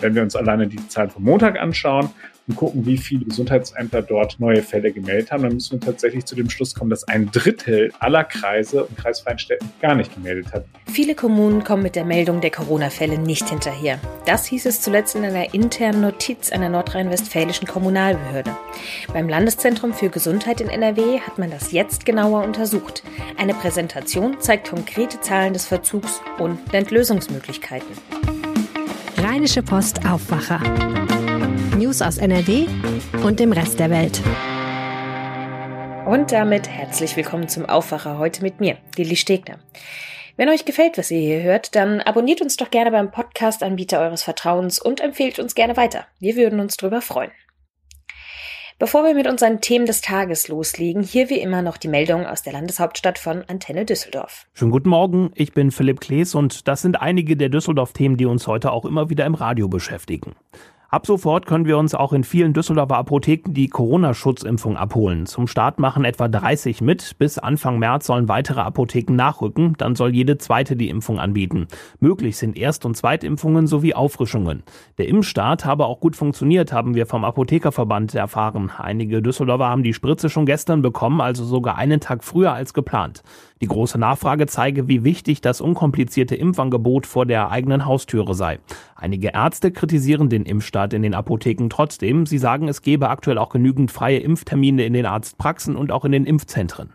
Wenn wir uns alleine die Zahlen vom Montag anschauen und gucken, wie viele Gesundheitsämter dort neue Fälle gemeldet haben, dann müssen wir tatsächlich zu dem Schluss kommen, dass ein Drittel aller Kreise und kreisfreien Städten gar nicht gemeldet hat. Viele Kommunen kommen mit der Meldung der Corona-Fälle nicht hinterher. Das hieß es zuletzt in einer internen Notiz einer nordrhein-westfälischen Kommunalbehörde. Beim Landeszentrum für Gesundheit in NRW hat man das jetzt genauer untersucht. Eine Präsentation zeigt konkrete Zahlen des Verzugs und Entlösungsmöglichkeiten. Rheinische Post Aufwacher. News aus NRW und dem Rest der Welt. Und damit herzlich willkommen zum Aufwacher heute mit mir, Lilly Stegner. Wenn euch gefällt, was ihr hier hört, dann abonniert uns doch gerne beim Podcast-Anbieter eures Vertrauens und empfehlt uns gerne weiter. Wir würden uns drüber freuen. Bevor wir mit unseren Themen des Tages loslegen, hier wie immer noch die Meldung aus der Landeshauptstadt von Antenne Düsseldorf. Schönen guten Morgen, ich bin Philipp Klees und das sind einige der Düsseldorf-Themen, die uns heute auch immer wieder im Radio beschäftigen. Ab sofort können wir uns auch in vielen Düsseldorfer Apotheken die Corona-Schutzimpfung abholen. Zum Start machen etwa 30 mit. Bis Anfang März sollen weitere Apotheken nachrücken. Dann soll jede zweite die Impfung anbieten. Möglich sind Erst- und Zweitimpfungen sowie Auffrischungen. Der Impfstart habe auch gut funktioniert, haben wir vom Apothekerverband erfahren. Einige Düsseldorfer haben die Spritze schon gestern bekommen, also sogar einen Tag früher als geplant. Die große Nachfrage zeige, wie wichtig das unkomplizierte Impfangebot vor der eigenen Haustüre sei. Einige Ärzte kritisieren den Impfstart in den Apotheken trotzdem. Sie sagen, es gebe aktuell auch genügend freie Impftermine in den Arztpraxen und auch in den Impfzentren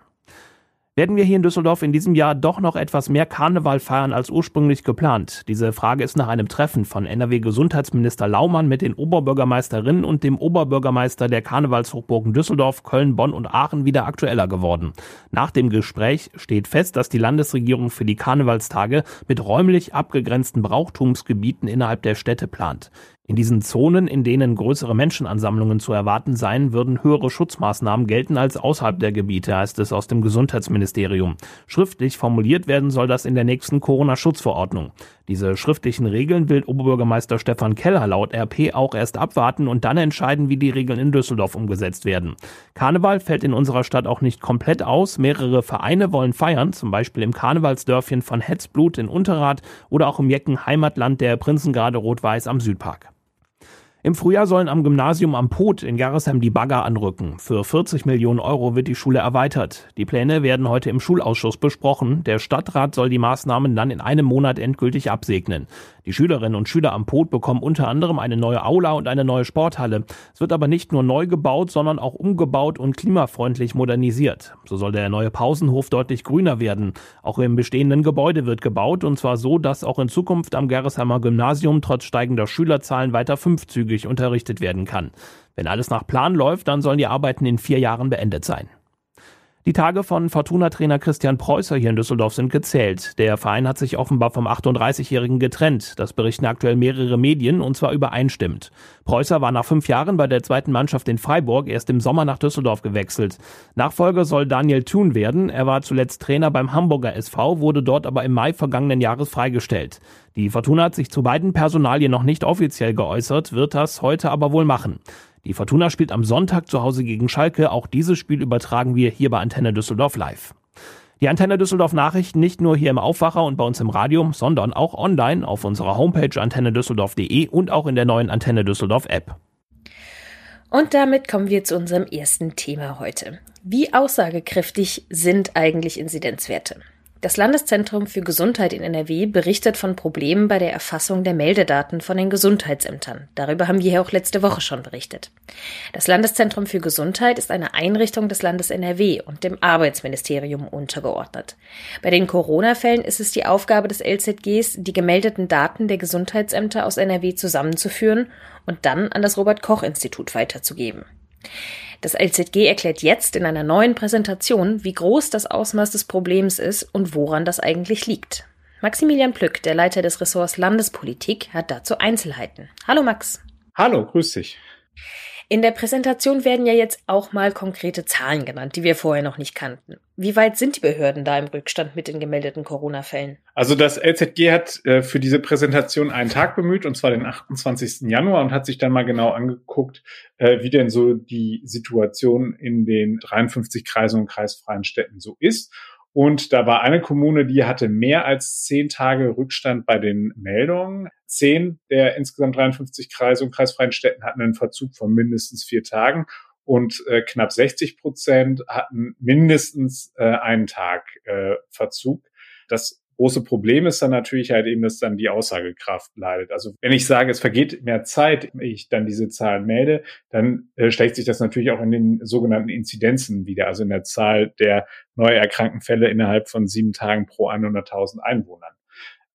werden wir hier in Düsseldorf in diesem Jahr doch noch etwas mehr Karneval feiern als ursprünglich geplant? Diese Frage ist nach einem Treffen von NRW-Gesundheitsminister Laumann mit den Oberbürgermeisterinnen und dem Oberbürgermeister der Karnevalshochburgen Düsseldorf, Köln, Bonn und Aachen wieder aktueller geworden. Nach dem Gespräch steht fest, dass die Landesregierung für die Karnevalstage mit räumlich abgegrenzten Brauchtumsgebieten innerhalb der Städte plant. In diesen Zonen, in denen größere Menschenansammlungen zu erwarten seien, würden höhere Schutzmaßnahmen gelten als außerhalb der Gebiete, heißt es aus dem Gesundheitsministerium. Schriftlich formuliert werden soll das in der nächsten Corona-Schutzverordnung. Diese schriftlichen Regeln will Oberbürgermeister Stefan Keller laut RP auch erst abwarten und dann entscheiden, wie die Regeln in Düsseldorf umgesetzt werden. Karneval fällt in unserer Stadt auch nicht komplett aus. Mehrere Vereine wollen feiern, zum Beispiel im Karnevalsdörfchen von Hetzblut in Unterrad oder auch im Jecken Heimatland der Prinzengrade Rot-Weiß am Südpark. Im Frühjahr sollen am Gymnasium am Pot in Gerresheim die Bagger anrücken. Für 40 Millionen Euro wird die Schule erweitert. Die Pläne werden heute im Schulausschuss besprochen. Der Stadtrat soll die Maßnahmen dann in einem Monat endgültig absegnen. Die Schülerinnen und Schüler am Pot bekommen unter anderem eine neue Aula und eine neue Sporthalle. Es wird aber nicht nur neu gebaut, sondern auch umgebaut und klimafreundlich modernisiert. So soll der neue Pausenhof deutlich grüner werden. Auch im bestehenden Gebäude wird gebaut und zwar so, dass auch in Zukunft am Gerresheimer Gymnasium trotz steigender Schülerzahlen weiter fünfzügig unterrichtet werden kann. Wenn alles nach Plan läuft, dann sollen die Arbeiten in vier Jahren beendet sein. Die Tage von Fortuna-Trainer Christian Preußer hier in Düsseldorf sind gezählt. Der Verein hat sich offenbar vom 38-Jährigen getrennt. Das berichten aktuell mehrere Medien und zwar übereinstimmend. Preußer war nach fünf Jahren bei der zweiten Mannschaft in Freiburg erst im Sommer nach Düsseldorf gewechselt. Nachfolger soll Daniel Thun werden. Er war zuletzt Trainer beim Hamburger SV, wurde dort aber im Mai vergangenen Jahres freigestellt. Die Fortuna hat sich zu beiden Personalien noch nicht offiziell geäußert, wird das heute aber wohl machen. Die Fortuna spielt am Sonntag zu Hause gegen Schalke. Auch dieses Spiel übertragen wir hier bei Antenne Düsseldorf live. Die Antenne Düsseldorf Nachrichten nicht nur hier im Aufwacher und bei uns im Radio, sondern auch online auf unserer Homepage antennedüsseldorf.de und auch in der neuen Antenne Düsseldorf App. Und damit kommen wir zu unserem ersten Thema heute. Wie aussagekräftig sind eigentlich Inzidenzwerte? Das Landeszentrum für Gesundheit in NRW berichtet von Problemen bei der Erfassung der Meldedaten von den Gesundheitsämtern. Darüber haben wir ja auch letzte Woche schon berichtet. Das Landeszentrum für Gesundheit ist eine Einrichtung des Landes NRW und dem Arbeitsministerium untergeordnet. Bei den Corona-Fällen ist es die Aufgabe des LZGs, die gemeldeten Daten der Gesundheitsämter aus NRW zusammenzuführen und dann an das Robert Koch Institut weiterzugeben. Das LZG erklärt jetzt in einer neuen Präsentation, wie groß das Ausmaß des Problems ist und woran das eigentlich liegt. Maximilian Plück, der Leiter des Ressorts Landespolitik, hat dazu Einzelheiten. Hallo Max. Hallo, grüß dich. In der Präsentation werden ja jetzt auch mal konkrete Zahlen genannt, die wir vorher noch nicht kannten. Wie weit sind die Behörden da im Rückstand mit den gemeldeten Corona-Fällen? Also das LZG hat äh, für diese Präsentation einen Tag bemüht, und zwar den 28. Januar, und hat sich dann mal genau angeguckt, äh, wie denn so die Situation in den 53 Kreisen und kreisfreien Städten so ist Und da war eine Kommune, die hatte mehr als zehn Tage Rückstand bei den Meldungen. Zehn der insgesamt 53 Kreise und kreisfreien Städten hatten einen Verzug von mindestens vier Tagen und äh, knapp 60 Prozent hatten mindestens äh, einen Tag äh, Verzug. Das große Problem ist dann natürlich halt eben, dass dann die Aussagekraft leidet. Also wenn ich sage, es vergeht mehr Zeit, ich dann diese Zahlen melde, dann äh, schlägt sich das natürlich auch in den sogenannten Inzidenzen wieder, also in der Zahl der neu erkrankten Fälle innerhalb von sieben Tagen pro 100.000 Einwohnern.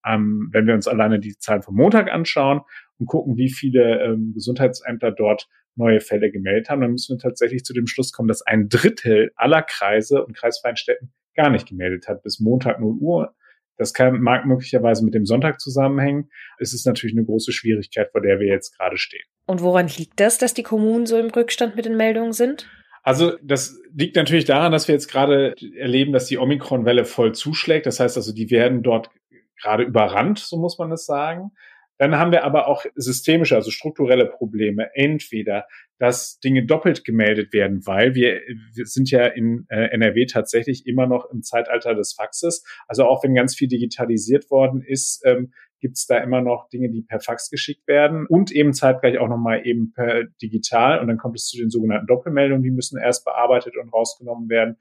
Ähm, wenn wir uns alleine die Zahlen vom Montag anschauen und gucken, wie viele ähm, Gesundheitsämter dort neue Fälle gemeldet haben, dann müssen wir tatsächlich zu dem Schluss kommen, dass ein Drittel aller Kreise und kreisfreien Städten gar nicht gemeldet hat bis Montag 0 Uhr das kann, mag möglicherweise mit dem Sonntag zusammenhängen. Es ist natürlich eine große Schwierigkeit, vor der wir jetzt gerade stehen. Und woran liegt das, dass die Kommunen so im Rückstand mit den Meldungen sind? Also das liegt natürlich daran, dass wir jetzt gerade erleben, dass die Omikron-Welle voll zuschlägt. Das heißt also, die werden dort gerade überrannt, so muss man es sagen. Dann haben wir aber auch systemische, also strukturelle Probleme. Entweder, dass Dinge doppelt gemeldet werden, weil wir, wir sind ja in äh, NRW tatsächlich immer noch im Zeitalter des Faxes. Also auch wenn ganz viel digitalisiert worden ist, ähm, gibt es da immer noch Dinge, die per Fax geschickt werden und eben zeitgleich auch nochmal eben per digital. Und dann kommt es zu den sogenannten Doppelmeldungen, die müssen erst bearbeitet und rausgenommen werden.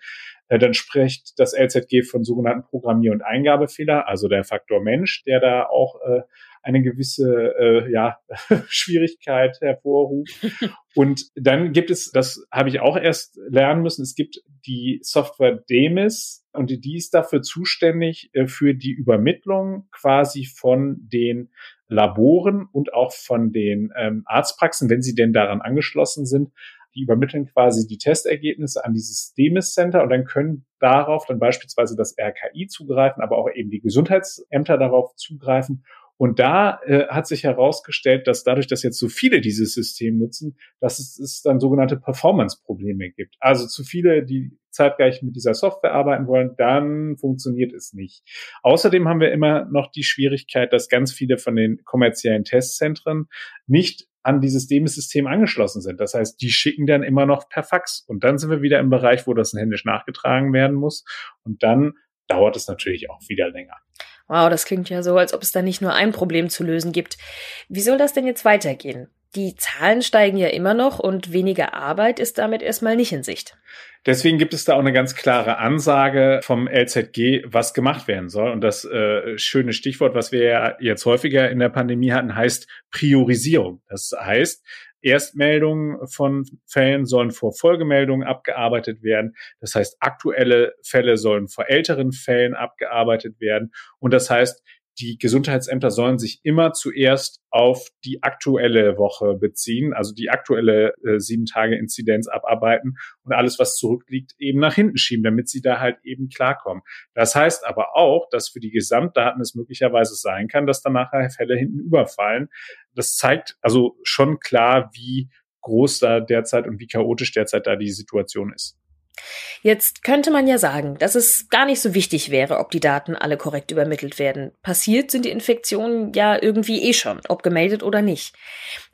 Äh, dann spricht das LZG von sogenannten Programmier- und Eingabefehler, also der Faktor Mensch, der da auch äh, eine gewisse äh, ja, Schwierigkeit hervorruft. Und dann gibt es, das habe ich auch erst lernen müssen, es gibt die Software Demis und die ist dafür zuständig äh, für die Übermittlung quasi von den Laboren und auch von den ähm, Arztpraxen, wenn sie denn daran angeschlossen sind. Die übermitteln quasi die Testergebnisse an dieses Demis Center und dann können darauf dann beispielsweise das RKI zugreifen, aber auch eben die Gesundheitsämter darauf zugreifen und da äh, hat sich herausgestellt, dass dadurch, dass jetzt so viele dieses System nutzen, dass es, es dann sogenannte Performance-Probleme gibt. Also zu viele, die zeitgleich mit dieser Software arbeiten wollen, dann funktioniert es nicht. Außerdem haben wir immer noch die Schwierigkeit, dass ganz viele von den kommerziellen Testzentren nicht an dieses Demis-System angeschlossen sind. Das heißt, die schicken dann immer noch per Fax. Und dann sind wir wieder im Bereich, wo das händisch nachgetragen werden muss. Und dann dauert es natürlich auch wieder länger. Wow, das klingt ja so, als ob es da nicht nur ein Problem zu lösen gibt. Wie soll das denn jetzt weitergehen? Die Zahlen steigen ja immer noch und weniger Arbeit ist damit erstmal nicht in Sicht. Deswegen gibt es da auch eine ganz klare Ansage vom LZG, was gemacht werden soll. Und das äh, schöne Stichwort, was wir ja jetzt häufiger in der Pandemie hatten, heißt Priorisierung. Das heißt, Erstmeldungen von Fällen sollen vor Folgemeldungen abgearbeitet werden. Das heißt, aktuelle Fälle sollen vor älteren Fällen abgearbeitet werden. Und das heißt, die Gesundheitsämter sollen sich immer zuerst auf die aktuelle Woche beziehen, also die aktuelle äh, sieben Tage Inzidenz abarbeiten und alles, was zurückliegt, eben nach hinten schieben, damit sie da halt eben klarkommen. Das heißt aber auch, dass für die Gesamtdaten es möglicherweise sein kann, dass dann nachher Fälle hinten überfallen. Das zeigt also schon klar, wie groß da derzeit und wie chaotisch derzeit da die Situation ist. Jetzt könnte man ja sagen, dass es gar nicht so wichtig wäre, ob die Daten alle korrekt übermittelt werden. Passiert sind die Infektionen ja irgendwie eh schon, ob gemeldet oder nicht.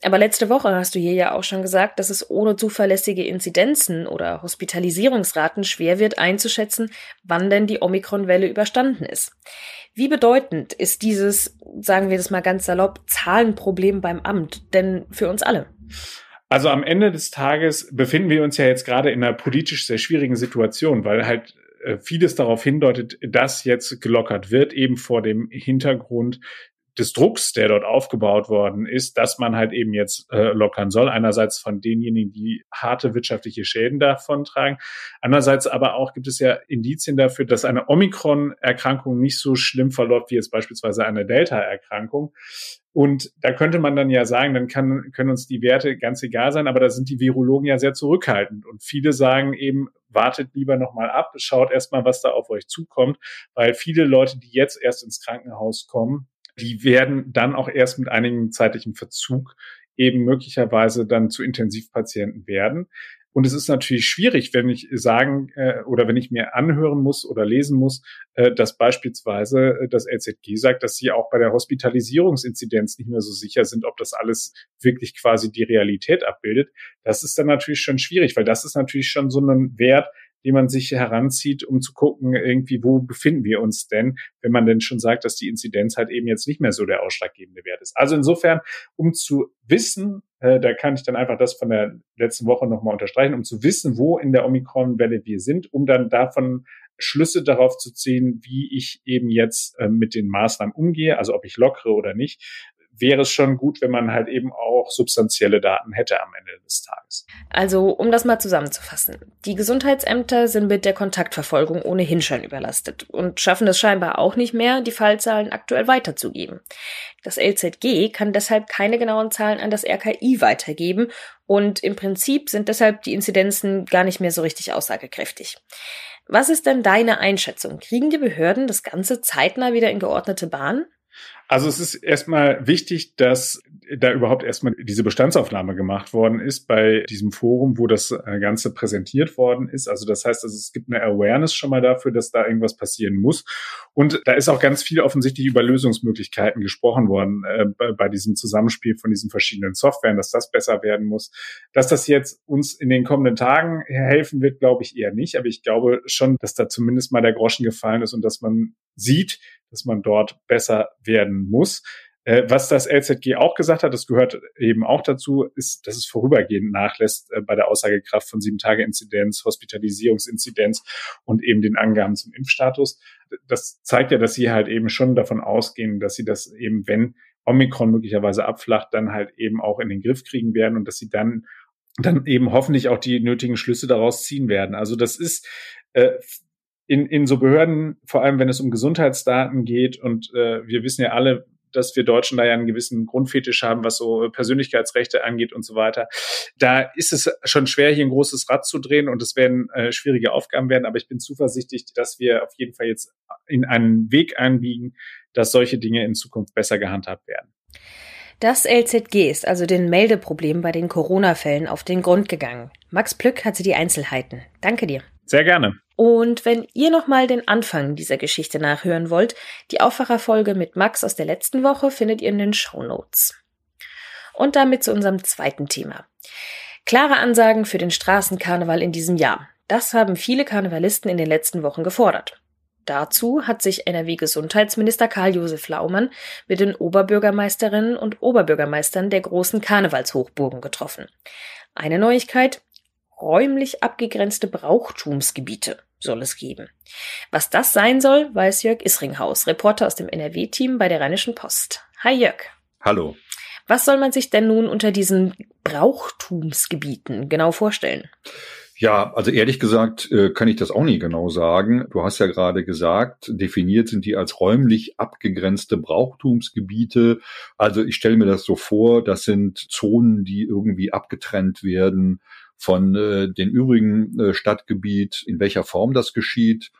Aber letzte Woche hast du hier ja auch schon gesagt, dass es ohne zuverlässige Inzidenzen oder Hospitalisierungsraten schwer wird einzuschätzen, wann denn die Omikron-Welle überstanden ist. Wie bedeutend ist dieses, sagen wir das mal ganz salopp, Zahlenproblem beim Amt denn für uns alle? Also am Ende des Tages befinden wir uns ja jetzt gerade in einer politisch sehr schwierigen Situation, weil halt äh, vieles darauf hindeutet, dass jetzt gelockert wird, eben vor dem Hintergrund des Drucks, der dort aufgebaut worden ist, dass man halt eben jetzt äh, lockern soll. Einerseits von denjenigen, die harte wirtschaftliche Schäden davon tragen. Andererseits aber auch gibt es ja Indizien dafür, dass eine Omikron-Erkrankung nicht so schlimm verläuft wie jetzt beispielsweise eine Delta-Erkrankung. Und da könnte man dann ja sagen, dann kann, können uns die Werte ganz egal sein, aber da sind die Virologen ja sehr zurückhaltend. Und viele sagen eben, wartet lieber nochmal ab, schaut erstmal, was da auf euch zukommt, weil viele Leute, die jetzt erst ins Krankenhaus kommen, die werden dann auch erst mit einigem zeitlichen Verzug eben möglicherweise dann zu Intensivpatienten werden. Und es ist natürlich schwierig, wenn ich sagen äh, oder wenn ich mir anhören muss oder lesen muss, äh, dass beispielsweise äh, das LZG sagt, dass sie auch bei der Hospitalisierungsinzidenz nicht mehr so sicher sind, ob das alles wirklich quasi die Realität abbildet. Das ist dann natürlich schon schwierig, weil das ist natürlich schon so ein Wert, die man sich heranzieht, um zu gucken, irgendwie, wo befinden wir uns denn, wenn man denn schon sagt, dass die Inzidenz halt eben jetzt nicht mehr so der ausschlaggebende Wert ist. Also insofern, um zu wissen, äh, da kann ich dann einfach das von der letzten Woche nochmal unterstreichen, um zu wissen, wo in der Omikron-Welle wir sind, um dann davon Schlüsse darauf zu ziehen, wie ich eben jetzt äh, mit den Maßnahmen umgehe, also ob ich lockere oder nicht, wäre es schon gut, wenn man halt eben auch substanzielle Daten hätte am Ende des Tages. Also, um das mal zusammenzufassen. Die Gesundheitsämter sind mit der Kontaktverfolgung ohnehin schon überlastet und schaffen es scheinbar auch nicht mehr, die Fallzahlen aktuell weiterzugeben. Das LZG kann deshalb keine genauen Zahlen an das RKI weitergeben und im Prinzip sind deshalb die Inzidenzen gar nicht mehr so richtig aussagekräftig. Was ist denn deine Einschätzung? Kriegen die Behörden das Ganze zeitnah wieder in geordnete Bahn? Also es ist erstmal wichtig, dass da überhaupt erstmal diese Bestandsaufnahme gemacht worden ist bei diesem Forum, wo das äh, Ganze präsentiert worden ist. Also das heißt, also es gibt eine Awareness schon mal dafür, dass da irgendwas passieren muss. Und da ist auch ganz viel offensichtlich über Lösungsmöglichkeiten gesprochen worden äh, bei, bei diesem Zusammenspiel von diesen verschiedenen Softwaren, dass das besser werden muss. Dass das jetzt uns in den kommenden Tagen helfen wird, glaube ich eher nicht. Aber ich glaube schon, dass da zumindest mal der Groschen gefallen ist und dass man sieht, dass man dort besser werden muss. Äh, was das LZG auch gesagt hat, das gehört eben auch dazu, ist, dass es vorübergehend nachlässt äh, bei der Aussagekraft von sieben Tage Inzidenz, Hospitalisierungsinzidenz und eben den Angaben zum Impfstatus. Das zeigt ja, dass sie halt eben schon davon ausgehen, dass sie das eben, wenn Omikron möglicherweise abflacht, dann halt eben auch in den Griff kriegen werden und dass sie dann dann eben hoffentlich auch die nötigen Schlüsse daraus ziehen werden. Also das ist äh, in, in so Behörden, vor allem wenn es um Gesundheitsdaten geht, und äh, wir wissen ja alle, dass wir Deutschen da ja einen gewissen Grundfetisch haben, was so Persönlichkeitsrechte angeht und so weiter. Da ist es schon schwer, hier ein großes Rad zu drehen und es werden äh, schwierige Aufgaben werden, aber ich bin zuversichtlich, dass wir auf jeden Fall jetzt in einen Weg einbiegen, dass solche Dinge in Zukunft besser gehandhabt werden. Das LZG ist also den Meldeproblemen bei den Corona-Fällen auf den Grund gegangen. Max Plück hatte die Einzelheiten. Danke dir. Sehr gerne. Und wenn ihr nochmal den Anfang dieser Geschichte nachhören wollt, die Aufwacherfolge mit Max aus der letzten Woche findet ihr in den Show Notes. Und damit zu unserem zweiten Thema. Klare Ansagen für den Straßenkarneval in diesem Jahr. Das haben viele Karnevalisten in den letzten Wochen gefordert. Dazu hat sich NRW-Gesundheitsminister Karl-Josef Laumann mit den Oberbürgermeisterinnen und Oberbürgermeistern der großen Karnevalshochburgen getroffen. Eine Neuigkeit, räumlich abgegrenzte Brauchtumsgebiete soll es geben. Was das sein soll, weiß Jörg Isringhaus, Reporter aus dem NRW-Team bei der Rheinischen Post. Hi Jörg. Hallo. Was soll man sich denn nun unter diesen Brauchtumsgebieten genau vorstellen? Ja, also ehrlich gesagt äh, kann ich das auch nie genau sagen. Du hast ja gerade gesagt, definiert sind die als räumlich abgegrenzte Brauchtumsgebiete. Also ich stelle mir das so vor, das sind Zonen, die irgendwie abgetrennt werden von äh, den übrigen äh, Stadtgebiet. In welcher Form das geschieht,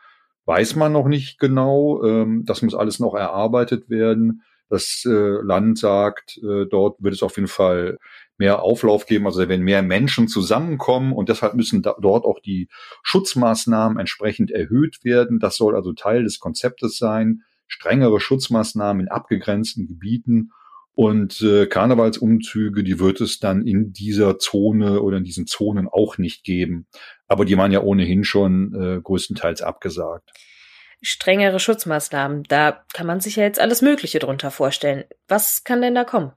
weiß man noch nicht genau. Ähm, das muss alles noch erarbeitet werden. Das äh, Land sagt, äh, dort wird es auf jeden Fall mehr Auflauf geben, also wenn mehr Menschen zusammenkommen und deshalb müssen da, dort auch die Schutzmaßnahmen entsprechend erhöht werden. Das soll also Teil des Konzeptes sein. Strengere Schutzmaßnahmen in abgegrenzten Gebieten und äh, Karnevalsumzüge, die wird es dann in dieser Zone oder in diesen Zonen auch nicht geben. Aber die waren ja ohnehin schon äh, größtenteils abgesagt. Strengere Schutzmaßnahmen, da kann man sich ja jetzt alles Mögliche drunter vorstellen. Was kann denn da kommen?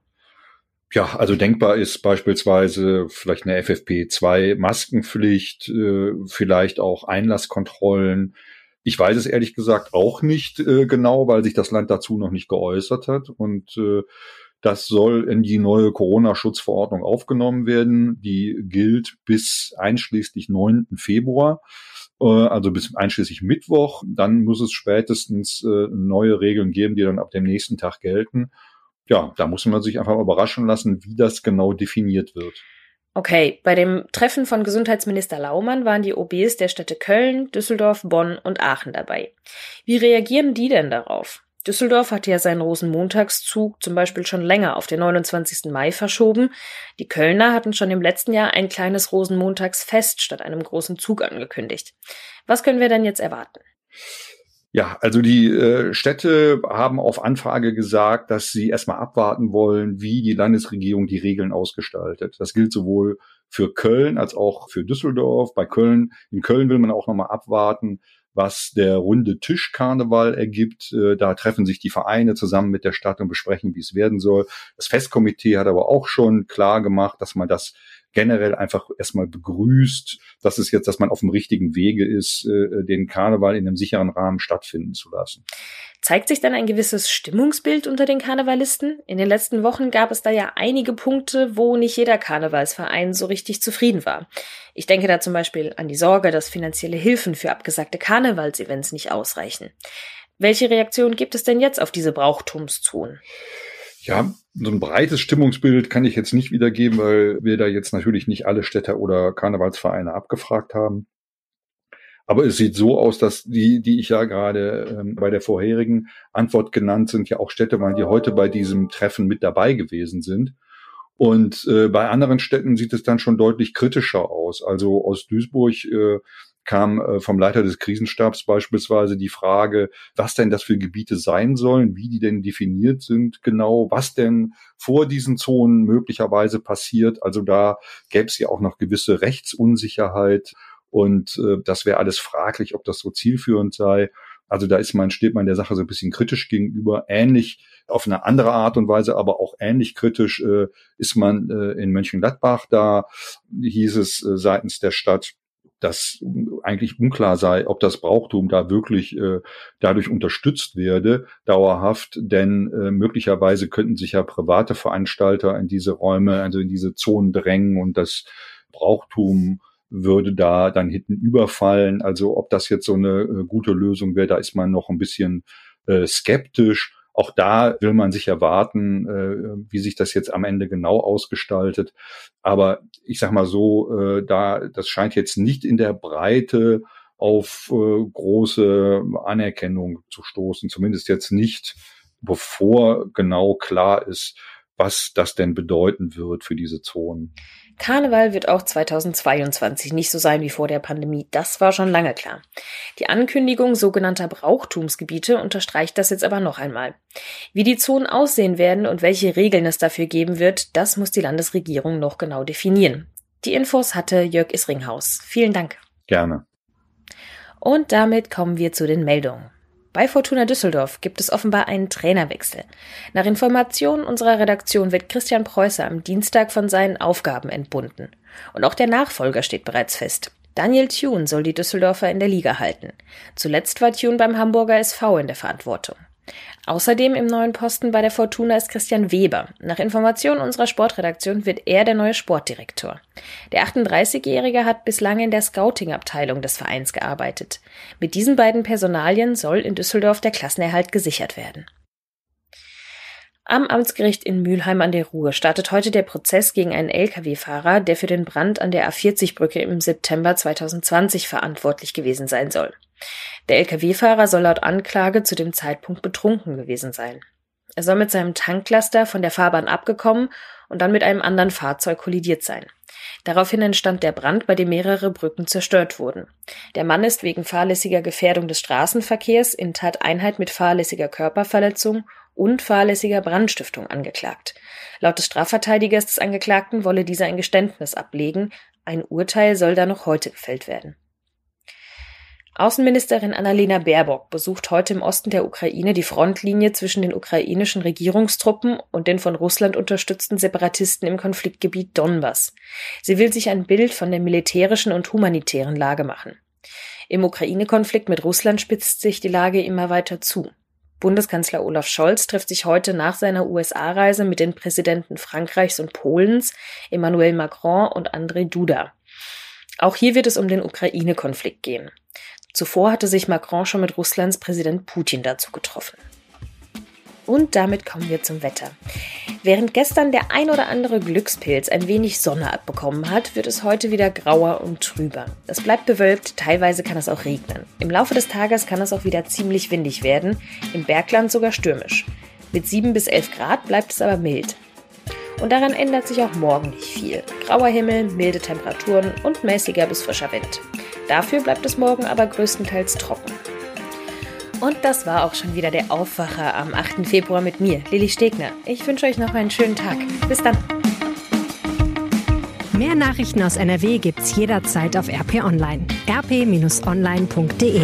Ja, also denkbar ist beispielsweise vielleicht eine FFP2-Maskenpflicht, äh, vielleicht auch Einlasskontrollen. Ich weiß es ehrlich gesagt auch nicht äh, genau, weil sich das Land dazu noch nicht geäußert hat. Und äh, das soll in die neue Corona-Schutzverordnung aufgenommen werden. Die gilt bis einschließlich 9. Februar, äh, also bis einschließlich Mittwoch. Dann muss es spätestens äh, neue Regeln geben, die dann ab dem nächsten Tag gelten. Ja, da muss man sich einfach überraschen lassen, wie das genau definiert wird. Okay, bei dem Treffen von Gesundheitsminister Laumann waren die OBs der Städte Köln, Düsseldorf, Bonn und Aachen dabei. Wie reagieren die denn darauf? Düsseldorf hatte ja seinen Rosenmontagszug zum Beispiel schon länger auf den 29. Mai verschoben. Die Kölner hatten schon im letzten Jahr ein kleines Rosenmontagsfest statt einem großen Zug angekündigt. Was können wir denn jetzt erwarten? Ja, also die äh, Städte haben auf Anfrage gesagt, dass sie erstmal abwarten wollen, wie die Landesregierung die Regeln ausgestaltet. Das gilt sowohl für Köln als auch für Düsseldorf. Bei Köln, in Köln will man auch nochmal abwarten, was der runde Tischkarneval ergibt. Äh, da treffen sich die Vereine zusammen mit der Stadt und besprechen, wie es werden soll. Das Festkomitee hat aber auch schon klar gemacht, dass man das generell einfach erstmal begrüßt, dass es jetzt, dass man auf dem richtigen Wege ist, äh, den Karneval in einem sicheren Rahmen stattfinden zu lassen. Zeigt sich dann ein gewisses Stimmungsbild unter den Karnevalisten? In den letzten Wochen gab es da ja einige Punkte, wo nicht jeder Karnevalsverein so richtig zufrieden war. Ich denke da zum Beispiel an die Sorge, dass finanzielle Hilfen für abgesagte Karnevalsevents nicht ausreichen. Welche Reaktion gibt es denn jetzt auf diese Brauchtumszonen? Ja, so ein breites Stimmungsbild kann ich jetzt nicht wiedergeben, weil wir da jetzt natürlich nicht alle Städte oder Karnevalsvereine abgefragt haben. Aber es sieht so aus, dass die, die ich ja gerade ähm, bei der vorherigen Antwort genannt sind, ja auch Städte waren, die heute bei diesem Treffen mit dabei gewesen sind. Und äh, bei anderen Städten sieht es dann schon deutlich kritischer aus. Also aus Duisburg äh, kam äh, vom Leiter des Krisenstabs beispielsweise die Frage, was denn das für Gebiete sein sollen, wie die denn definiert sind genau, was denn vor diesen Zonen möglicherweise passiert. Also da gäbe es ja auch noch gewisse Rechtsunsicherheit und äh, das wäre alles fraglich, ob das so zielführend sei. Also da ist man, steht man der Sache so ein bisschen kritisch gegenüber. Ähnlich auf eine andere Art und Weise, aber auch ähnlich kritisch äh, ist man äh, in Mönchengladbach. Da hieß es äh, seitens der Stadt, dass eigentlich unklar sei, ob das Brauchtum da wirklich äh, dadurch unterstützt werde, dauerhaft, denn äh, möglicherweise könnten sich ja private Veranstalter in diese Räume, also in diese Zonen drängen und das Brauchtum würde da dann hinten überfallen. Also ob das jetzt so eine äh, gute Lösung wäre, da ist man noch ein bisschen äh, skeptisch. Auch da will man sich erwarten, äh, wie sich das jetzt am Ende genau ausgestaltet. Aber ich sag mal so, äh, da das scheint jetzt nicht in der Breite auf äh, große Anerkennung zu stoßen, zumindest jetzt nicht, bevor genau klar ist, was das denn bedeuten wird für diese Zonen. Karneval wird auch 2022 nicht so sein wie vor der Pandemie. Das war schon lange klar. Die Ankündigung sogenannter Brauchtumsgebiete unterstreicht das jetzt aber noch einmal. Wie die Zonen aussehen werden und welche Regeln es dafür geben wird, das muss die Landesregierung noch genau definieren. Die Infos hatte Jörg Isringhaus. Vielen Dank. Gerne. Und damit kommen wir zu den Meldungen. Bei Fortuna Düsseldorf gibt es offenbar einen Trainerwechsel. Nach Informationen unserer Redaktion wird Christian Preußer am Dienstag von seinen Aufgaben entbunden. Und auch der Nachfolger steht bereits fest. Daniel Thune soll die Düsseldorfer in der Liga halten. Zuletzt war Thune beim Hamburger SV in der Verantwortung. Außerdem im neuen Posten bei der Fortuna ist Christian Weber. Nach Informationen unserer Sportredaktion wird er der neue Sportdirektor. Der 38-Jährige hat bislang in der Scouting-Abteilung des Vereins gearbeitet. Mit diesen beiden Personalien soll in Düsseldorf der Klassenerhalt gesichert werden. Am Amtsgericht in Mülheim an der Ruhr startet heute der Prozess gegen einen Lkw-Fahrer, der für den Brand an der A40-Brücke im September 2020 verantwortlich gewesen sein soll. Der Lkw-Fahrer soll laut Anklage zu dem Zeitpunkt betrunken gewesen sein. Er soll mit seinem Tanklaster von der Fahrbahn abgekommen und dann mit einem anderen Fahrzeug kollidiert sein. Daraufhin entstand der Brand, bei dem mehrere Brücken zerstört wurden. Der Mann ist wegen fahrlässiger Gefährdung des Straßenverkehrs in Tateinheit mit fahrlässiger Körperverletzung und fahrlässiger Brandstiftung angeklagt. Laut des Strafverteidigers des Angeklagten wolle dieser ein Geständnis ablegen. Ein Urteil soll da noch heute gefällt werden. Außenministerin Annalena Baerbock besucht heute im Osten der Ukraine die Frontlinie zwischen den ukrainischen Regierungstruppen und den von Russland unterstützten Separatisten im Konfliktgebiet Donbass. Sie will sich ein Bild von der militärischen und humanitären Lage machen. Im Ukraine-Konflikt mit Russland spitzt sich die Lage immer weiter zu. Bundeskanzler Olaf Scholz trifft sich heute nach seiner USA-Reise mit den Präsidenten Frankreichs und Polens, Emmanuel Macron und André Duda. Auch hier wird es um den Ukraine-Konflikt gehen. Zuvor hatte sich Macron schon mit Russlands Präsident Putin dazu getroffen. Und damit kommen wir zum Wetter. Während gestern der ein oder andere Glückspilz ein wenig Sonne abbekommen hat, wird es heute wieder grauer und trüber. Es bleibt bewölkt, teilweise kann es auch regnen. Im Laufe des Tages kann es auch wieder ziemlich windig werden, im Bergland sogar stürmisch. Mit 7 bis 11 Grad bleibt es aber mild. Und daran ändert sich auch morgen nicht viel. Grauer Himmel, milde Temperaturen und mäßiger bis frischer Wind. Dafür bleibt es morgen aber größtenteils trocken. Und das war auch schon wieder der Aufwacher am 8. Februar mit mir, Lilly Stegner. Ich wünsche euch noch einen schönen Tag. Bis dann. Mehr Nachrichten aus NRW gibt's jederzeit auf RP Online. rp-online.de